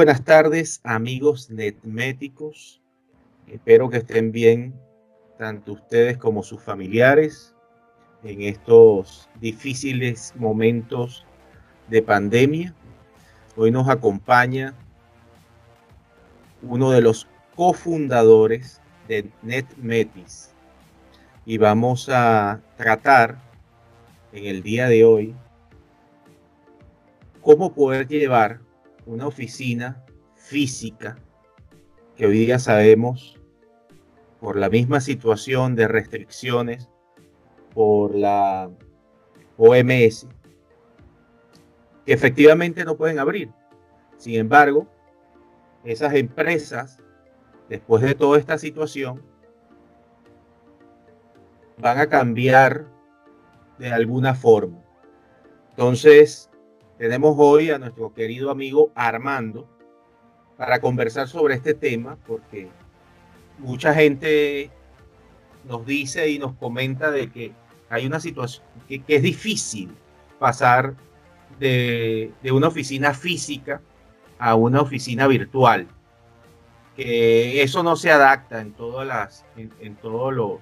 buenas tardes, amigos netméticos. Espero que estén bien, tanto ustedes como sus familiares, en estos difíciles momentos de pandemia. Hoy nos acompaña uno de los cofundadores de NetMetis y vamos a tratar en el día de hoy cómo poder llevar una oficina física que hoy día sabemos por la misma situación de restricciones por la OMS que efectivamente no pueden abrir. Sin embargo, esas empresas, después de toda esta situación, van a cambiar de alguna forma. Entonces, tenemos hoy a nuestro querido amigo Armando para conversar sobre este tema, porque mucha gente nos dice y nos comenta de que hay una situación que, es difícil pasar de, una oficina física a una oficina virtual. Que eso no se adapta en todas las, en todos los,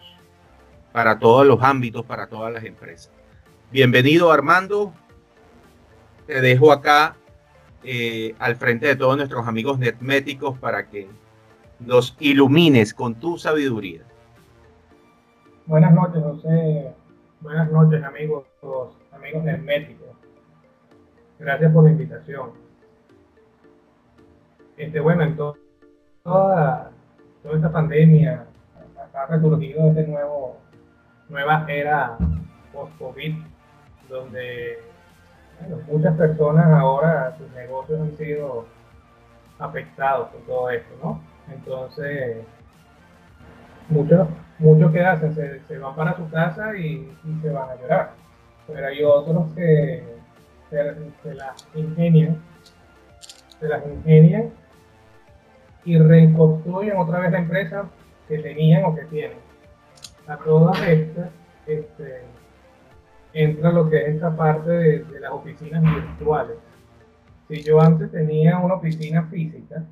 para todos los ámbitos, para todas las empresas. Bienvenido Armando, te dejo acá eh, al frente de todos nuestros amigos netméticos para que nos ilumines con tu sabiduría. Buenas noches, José. Buenas noches, amigos, amigos netméticos. Gracias por la invitación. Este, bueno, en toda, toda esta pandemia ha resurgido este nuevo, nueva era post-COVID, donde muchas personas ahora, sus negocios han sido afectados por todo esto, ¿no? Entonces, muchos, muchos que hacen, se, van para su casa y, se van a llorar. Pero hay otros que se, las ingenian, se las ingenian y reconstruyen otra vez la empresa que tenían o que tienen. A todas estas, este, entra lo que es esta parte de, las oficinas virtuales. Si yo antes tenía una oficina física,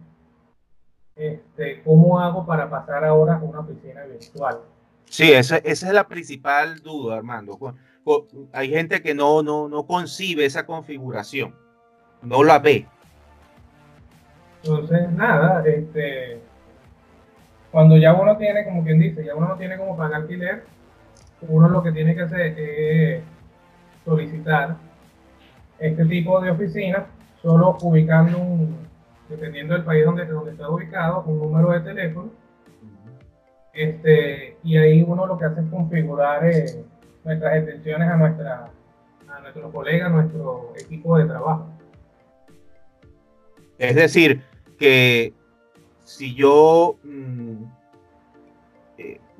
este, ¿cómo hago para pasar ahora a una oficina virtual? Sí, esa, esa es la principal duda, Armando. Hay gente que no, no, no concibe esa configuración, no la ve. Entonces, nada, este, cuando ya uno tiene, como quien dice, ya uno no tiene como pagar alquiler, uno lo que tiene que hacer es solicitar este tipo de oficinas, solo ubicando un, dependiendo del país donde, donde está ubicado, un número de teléfono. Este, y ahí uno lo que hace es configurar eh, nuestras extensiones a, nuestra, a nuestros colegas, a nuestro equipo de trabajo. Es decir, que si yo mm,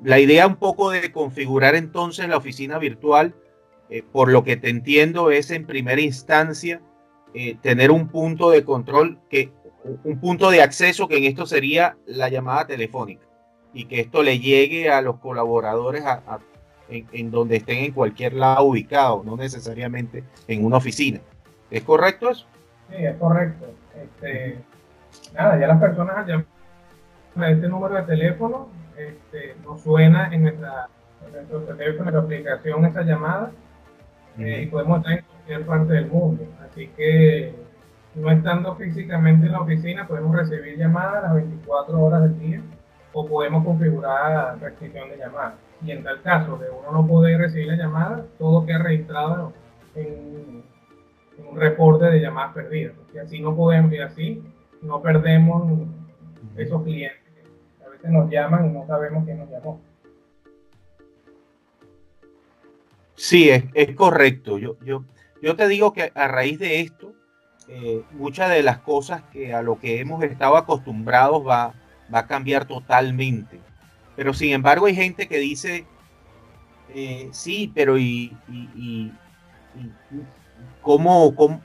la idea un poco de configurar entonces la oficina virtual, eh, por lo que te entiendo, es en primera instancia eh, tener un punto de control, que, un punto de acceso que en esto sería la llamada telefónica y que esto le llegue a los colaboradores en, donde estén en cualquier lado ubicado, no necesariamente en una oficina. ¿Es correcto eso? Sí, es correcto. Este, nada, ya las personas llaman a este número de teléfono este, nos suena en nuestra, nuestro teléfono, en nuestra aplicación esa llamada eh, y podemos estar en cualquier parte del mundo. Así que no estando físicamente en la oficina, podemos recibir llamadas las 24 horas del día o podemos configurar restricción de llamadas. Y en tal caso de uno no poder recibir la llamada, todo queda registrado en, un reporte de llamadas perdidas. Y así no podemos, y así no perdemos esos clientes nos llaman y no sabemos quién nos llamó. Sí, es, es correcto. Yo, yo, yo te digo que a raíz de esto, eh, muchas de las cosas que a lo que hemos estado acostumbrados va, va a cambiar totalmente. Pero sin embargo hay gente que dice, eh, sí, pero ¿y, cómo, cómo,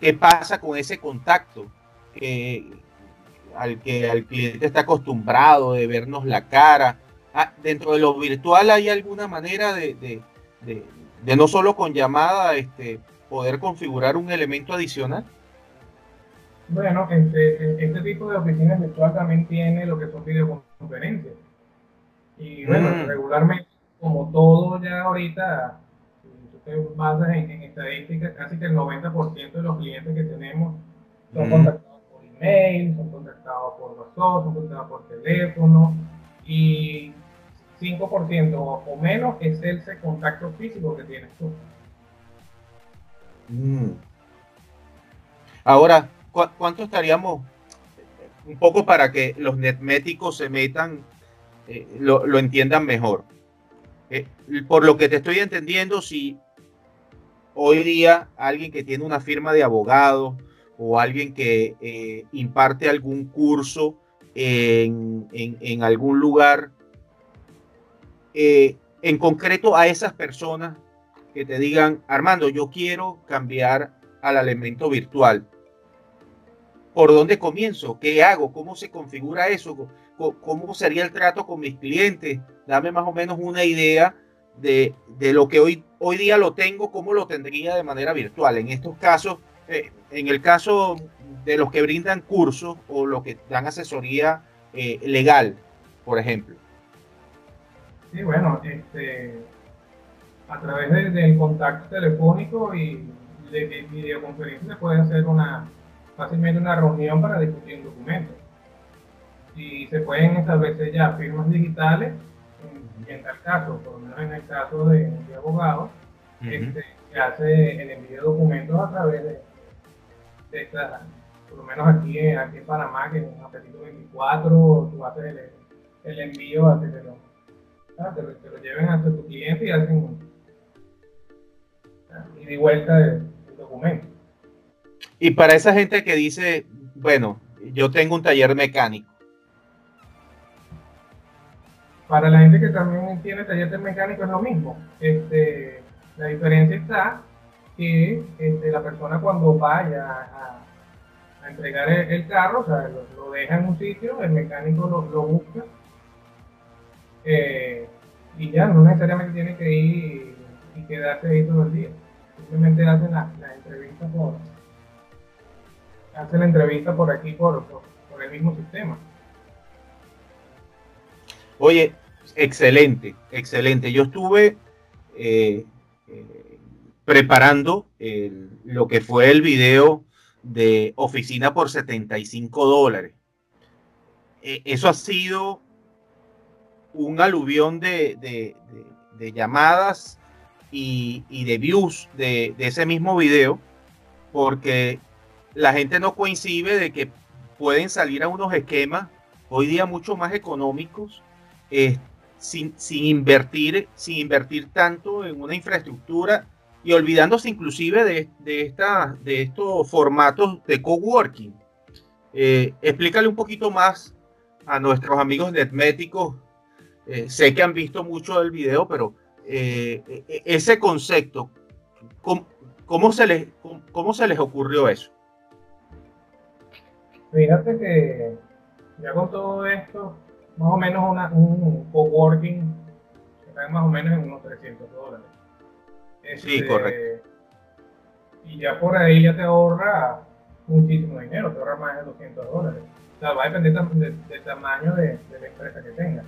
qué pasa con ese contacto? al que el cliente está acostumbrado de vernos la cara. Ah, dentro de lo virtual hay alguna manera de, no solo con llamada este, poder configurar un elemento adicional. Bueno, este, este tipo de oficinas virtuales también tiene lo que son videoconferencias. Y bueno, mm. regularmente, como todo ya ahorita, si tú te basas en, estadísticas, casi que el 90% de los clientes que tenemos son mm. contactados por email, son contactados por WhatsApp, son contactados por teléfono y 5% o, menos es ese contacto físico que tienes tú. Mm. Ahora, ¿cuánto estaríamos? Un poco para que los netméticos se metan, eh, lo, entiendan mejor. Eh, por lo que te estoy entendiendo, si hoy día alguien que tiene una firma de abogados o alguien que eh, imparte algún curso en, en algún lugar, en concreto a esas personas que te digan, Armando, yo quiero cambiar al elemento virtual. ¿Por dónde comienzo? ¿Qué hago? ¿Cómo se configura eso? ¿Cómo sería el trato con mis clientes? Dame más o menos una idea de, lo que hoy, hoy día lo tengo, cómo lo tendría de manera virtual. En estos casos, eh, en el caso de los que brindan cursos o los que dan asesoría eh, legal, por ejemplo. Sí, bueno, este, a través del contacto telefónico y de videoconferencia se puede hacer una fácilmente una reunión para discutir un documento. Y se pueden establecer ya firmas digitales, en, en tal caso, por lo menos en el caso de, de abogados, este, se hace el envío de documentos a través de, de esta, por lo menos aquí, aquí en Panamá, que en Apetito 24, tú haces el, el envío a te lo, te lo, lleven hasta tu cliente y hacen y de vuelta del documento. Y para esa gente que dice, bueno, yo tengo un taller mecánico. Para la gente que también tiene taller de mecánico es lo mismo. Este, la diferencia está que este, la persona cuando vaya a, entregar el, carro, o sea, lo, deja en un sitio, el mecánico lo, busca eh, y ya no necesariamente tiene que ir y, quedarse ahí todo el día. Simplemente hacen la, la entrevista por, hace la entrevista por aquí, por, por, el mismo sistema. Oye, excelente, excelente. Yo estuve eh, eh, preparando lo que fue el video de oficina por 75 dólares. Eh, eso ha sido un aluvión de, llamadas y, de views de, de, ese mismo video, porque la gente no coincide de que pueden salir a unos esquemas hoy día mucho más económicos eh, sin, invertir, sin invertir tanto en una infraestructura y olvidándose inclusive de, esta, de estos formatos de coworking. Eh, explícale un poquito más a nuestros amigos netméticos. Eh, sé que han visto mucho del video, pero e, e, ese concepto, ¿cómo, se les, cómo se les ocurrió eso? Fíjate que ya con todo esto, más o menos una, un coworking está más o menos en unos 300 dólares. sí, este, correcto. Y ya por ahí ya te ahorra muchísimo dinero, te ahorra más de 200 dólares. O sea, va a depender del tamaño de, la empresa que tengas.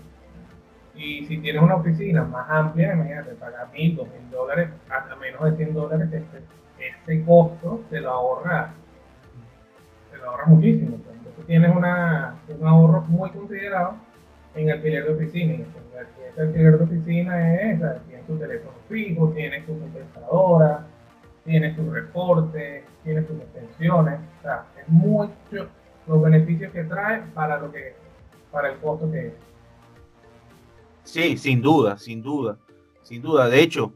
Y si tienes una oficina más amplia, imagínate, pagar mil, dos mil dólares, hasta menos de 100 dólares, este, este costo te lo ahorra ahorra muchísimo. Pues. Entonces tienes una, un ahorro muy considerado en alquiler de oficina. Y ese alquiler de oficina es, tienes tu teléfono fijo, tienes tu computadora, tienes tu reporte, tienes tus extensiones. O sea, es mucho los beneficios que trae para lo que para el costo que es. Sí, sin duda, sin duda, sin duda. De hecho,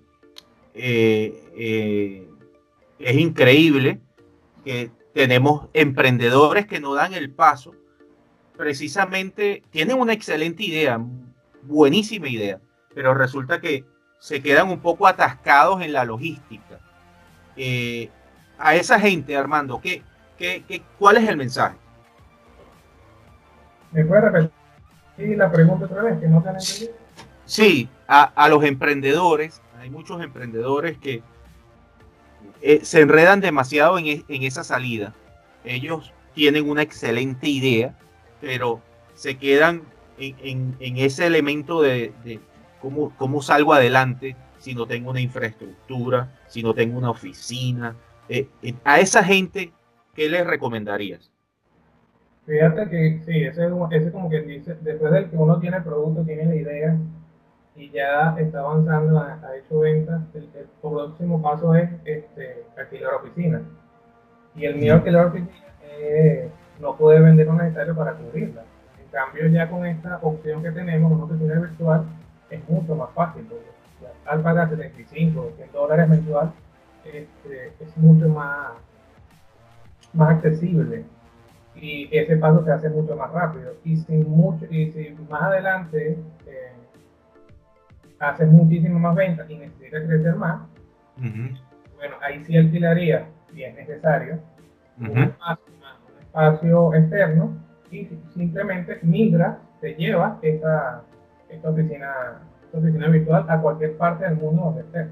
eh, eh, es increíble que tenemos emprendedores que no dan el paso. Precisamente tienen una excelente idea, buenísima idea, pero resulta que se quedan un poco atascados en la logística. Eh, a esa gente, Armando, ¿qué, qué, cuál es el mensaje? ¿Me puede repetir la pregunta otra vez? Que no te han. Sí, a, a los emprendedores, hay muchos emprendedores que eh, se enredan demasiado en, en, esa salida. Ellos tienen una excelente idea, pero se quedan en, ese elemento de, cómo, cómo, salgo adelante si no tengo una infraestructura, si no tengo una oficina. Eh, eh, a esa gente, ¿qué les recomendarías? Fíjate que sí, ese, ese como que dice, después del que uno tiene el producto, tiene la idea y ya está avanzando, ha, hecho ventas, el, próximo paso es este, alquilar oficina. Y el mío alquilar oficina eh, no puede vender un necesario para cubrirla. En cambio, ya con esta opción que tenemos, una oficina virtual, es mucho más fácil. al pagar 75 o 100 dólares mensual, este, es mucho más, más accesible y ese paso se hace mucho más rápido. Y si, mucho, y si más adelante eh, haces muchísimo más ventas y necesitas crecer más, bueno, ahí sí alquilaría, si es necesario, un, espacio, externo y simplemente migra, te lleva esta, esta, oficina, esta oficina virtual a cualquier parte del mundo donde estés.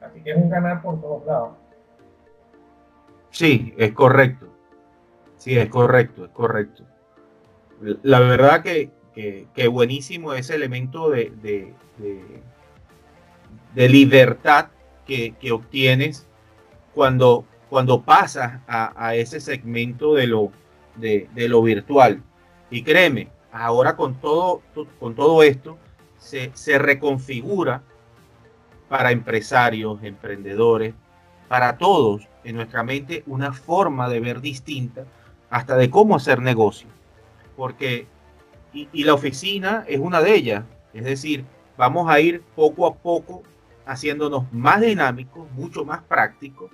Así que es un ganar por todos lados. Sí, es correcto. Sí, es correcto, es correcto. La verdad que, que, buenísimo ese elemento de, de, libertad que, obtienes cuando, cuando pasas a, ese segmento de lo, de, lo virtual. Y créeme, ahora con todo, con todo esto se, se reconfigura para empresarios, emprendedores, para todos en nuestra mente una forma de ver distinta hasta de cómo hacer negocio. Porque, y, la oficina es una de ellas. Es decir, vamos a ir poco a poco haciéndonos más dinámicos, mucho más prácticos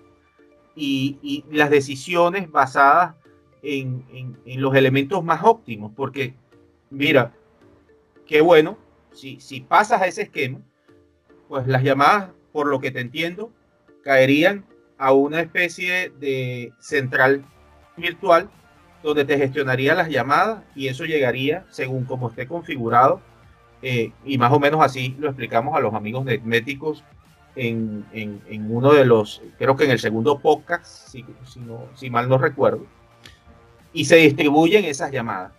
y, las decisiones basadas en, los elementos más óptimos. Porque, mira, qué bueno, si, si pasas a ese esquema, pues las llamadas, por lo que te entiendo, caerían a una especie de central virtual donde te gestionaría las llamadas y eso llegaría según como esté configurado. Eh, y más o menos así lo explicamos a los amigos netméticos en, en, uno de los, creo que en el segundo podcast, si, si, mal no recuerdo. Y se distribuyen esas llamadas.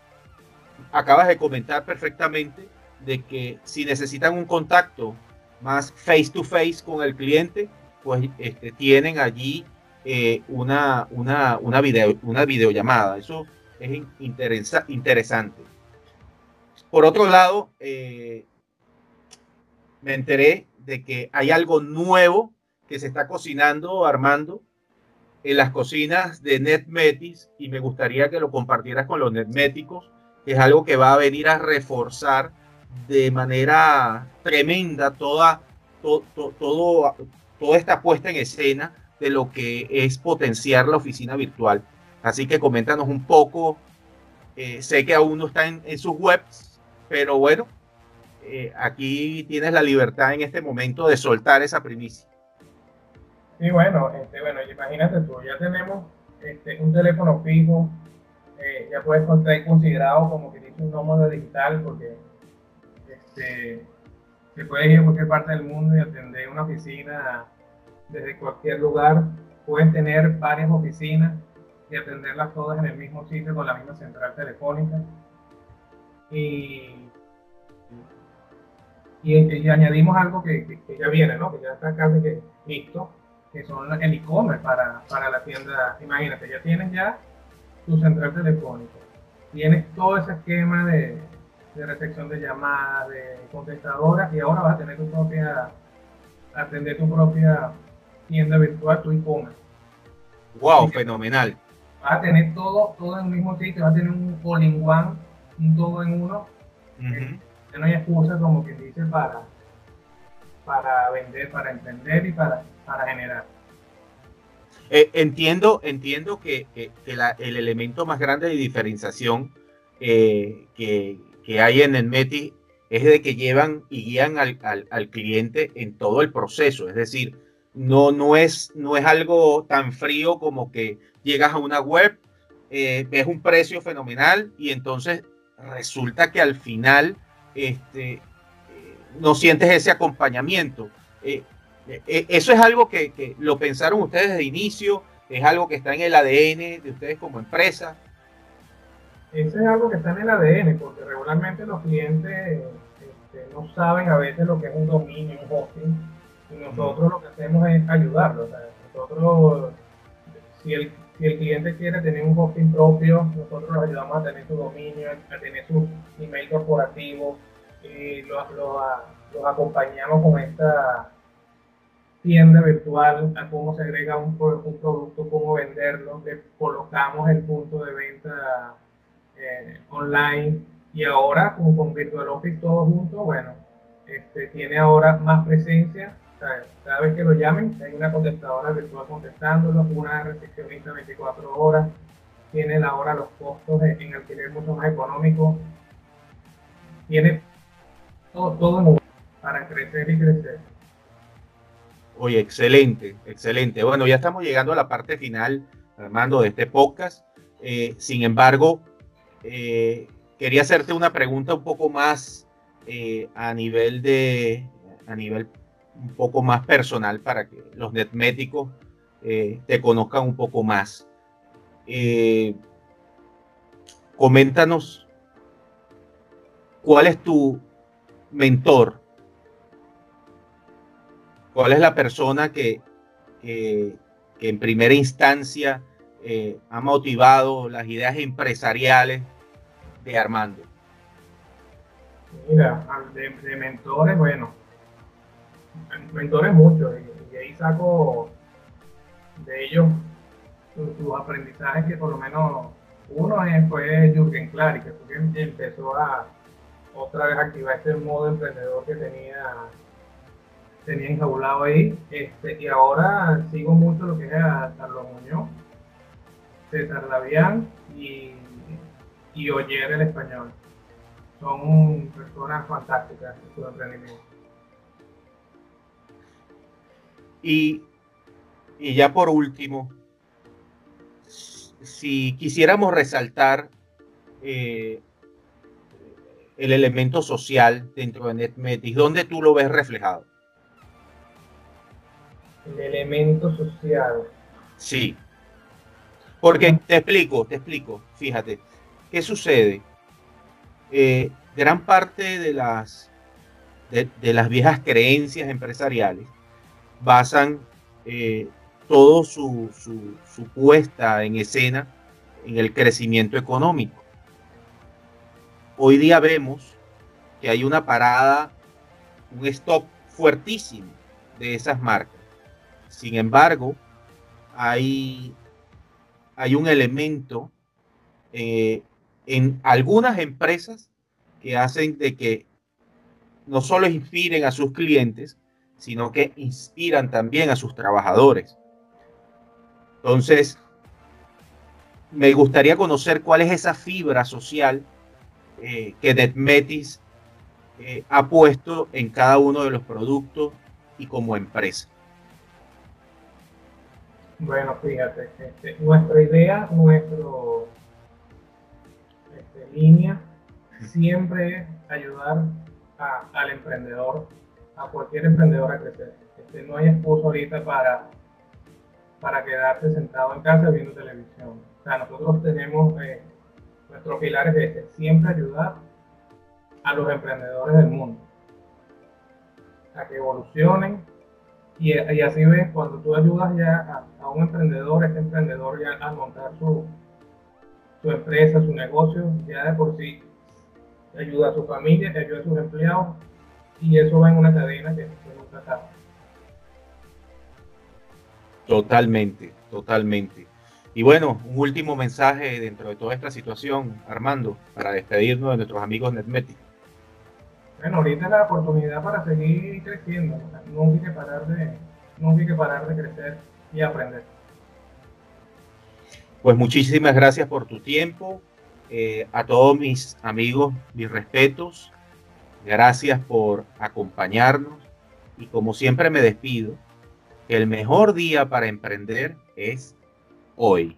Acabas de comentar perfectamente de que si necesitan un contacto más face to face con el cliente, pues este, tienen allí eh, una, una, una, video, una videollamada. Eso es interesante. Por otro lado, eh, me enteré de que hay algo nuevo que se está cocinando, Armando, en las cocinas de NetMetis y me gustaría que lo compartieras con los netméticos, que es algo que va a venir a reforzar de manera tremenda toda, todo, toda esta puesta en escena de lo que es potenciar la oficina virtual. Así que coméntanos un poco. Eh, sé que aún no está en, sus webs, pero bueno, eh, aquí tienes la libertad en este momento de soltar esa primicia. Sí, bueno, este, bueno, imagínate tú, ya tenemos este, un teléfono fijo, eh, ya puedes estar considerado como que tienes un nómada digital porque este, te puedes ir a cualquier parte del mundo y atender una oficina desde cualquier lugar. Pueden tener varias oficinas y atenderlas todas en el mismo sitio con la misma central telefónica. Y, y, añadimos algo que, ya viene, ¿no? que ya está casi que listo, que son el e-commerce para, para la tienda. Imagínate, ya tienes ya tu central telefónica, tienes todo ese esquema de, de recepción de llamadas, de contestadoras, y ahora vas a tener tu propia, atender tu propia tienda virtual, tu e-commerce. Wow, fenomenal. Vas a tener todo, todo en un mismo sitio, vas a tener un all-in-one, un todo en uno. no hay excusa como que dice para, para vender, para emprender y para, para generar. Eh, entiendo, entiendo que, el elemento más grande de diferenciación eh, que, que, hay en el METI es de que llevan y guían al, al, cliente en todo el proceso. Es decir, no, no, es, no es algo tan frío como que llegas a una web, eh, ves un precio fenomenal y entonces resulta que al final este, eh, no sientes ese acompañamiento. Eh, eso es algo que, que, lo pensaron ustedes de inicio, es algo que está en el ADN de ustedes como empresa. eso es algo que está en el ADN, porque regularmente los clientes este, no saben a veces lo que es un dominio, un hosting, nosotros lo que hacemos es ayudarlos. nosotros, si el, si el cliente quiere tener un hosting propio, nosotros los ayudamos a tener su dominio, a tener su email corporativo, y los, los acompañamos con esta tienda virtual, a cómo se agrega un, un producto, cómo venderlo, le colocamos el punto de venta eh, online y ahora con, con Virtual Office todo junto, bueno, este, tiene ahora más presencia. Cada vez que lo llamen, hay una contestadora virtual contestándolo, una recepcionista 24 horas, tiene ahora los costos en alquiler mucho más económicos, tiene todo, todo para crecer y crecer. Oye, excelente, excelente. Bueno, ya estamos llegando a la parte final, Armando, de este podcast. Eh, sin embargo, eh, quería hacerte una pregunta un poco más eh, a nivel de, a nivel un poco más personal para que los netméticos te conozcan un poco más. coméntanos cuál es tu mentor ¿Cuál es la persona que, en primera instancia eh, ha motivado las ideas empresariales de Armando? Mira, de, mentores, bueno, mentores muchos, y, ahí saco de ellos sus, aprendizajes que por lo menos uno es, fue Jürgen Clary, que fue empezó a otra vez activar ese modo emprendedor que tenía tenía enjaulado ahí. Este, y ahora sigo mucho lo que es a Carlos Muñoz, César Labián y, y Oyer el español. Son personas fantásticas en su emprendimiento. Y, y ya por último, si quisiéramos resaltar eh, el elemento social dentro de NetMetis, ¿dónde tú lo ves reflejado? el elemento social. Sí. Porque te explico, te explico, fíjate, ¿qué sucede? Eh, gran parte de las, de, las viejas creencias empresariales basan eh, todo su, su, puesta en escena en el crecimiento económico. Hoy día vemos que hay una parada, un stop fuertísimo de esas marcas. Sin embargo, hay, hay un elemento eh, en algunas empresas que hacen de que no solo inspiren a sus clientes, sino que inspiran también a sus trabajadores. Entonces, me gustaría conocer cuál es esa fibra social eh, que Netmetis eh, ha puesto en cada uno de los productos y como empresa. Bueno, fíjate, este, nuestra idea, nuestra este, línea siempre es ayudar al emprendedor, a cualquier emprendedor a crecer. Este, no hay esposo ahorita para, para quedarse sentado en casa viendo televisión. O sea, nosotros tenemos, eh, nuestros pilares de siempre ayudar a los emprendedores del mundo a que evolucionen, y, así ves, cuando tú ayudas ya a, un emprendedor, este emprendedor ya a montar su, su empresa, su negocio, ya de por sí ayuda a su familia, ayuda a sus empleados y eso va en una cadena que, nunca acaba. Totalmente, totalmente. Y bueno, un último mensaje dentro de toda esta situación, Armando, para despedirnos de nuestros amigos Netmetic. Bueno, ahorita es la oportunidad para seguir creciendo. nunca, hay que parar de, nunca hay que parar de crecer y aprender. Pues muchísimas gracias por tu tiempo. Eh, a todos mis amigos, mis respetos. Gracias por acompañarnos. Y como siempre me despido, el mejor día para emprender es hoy.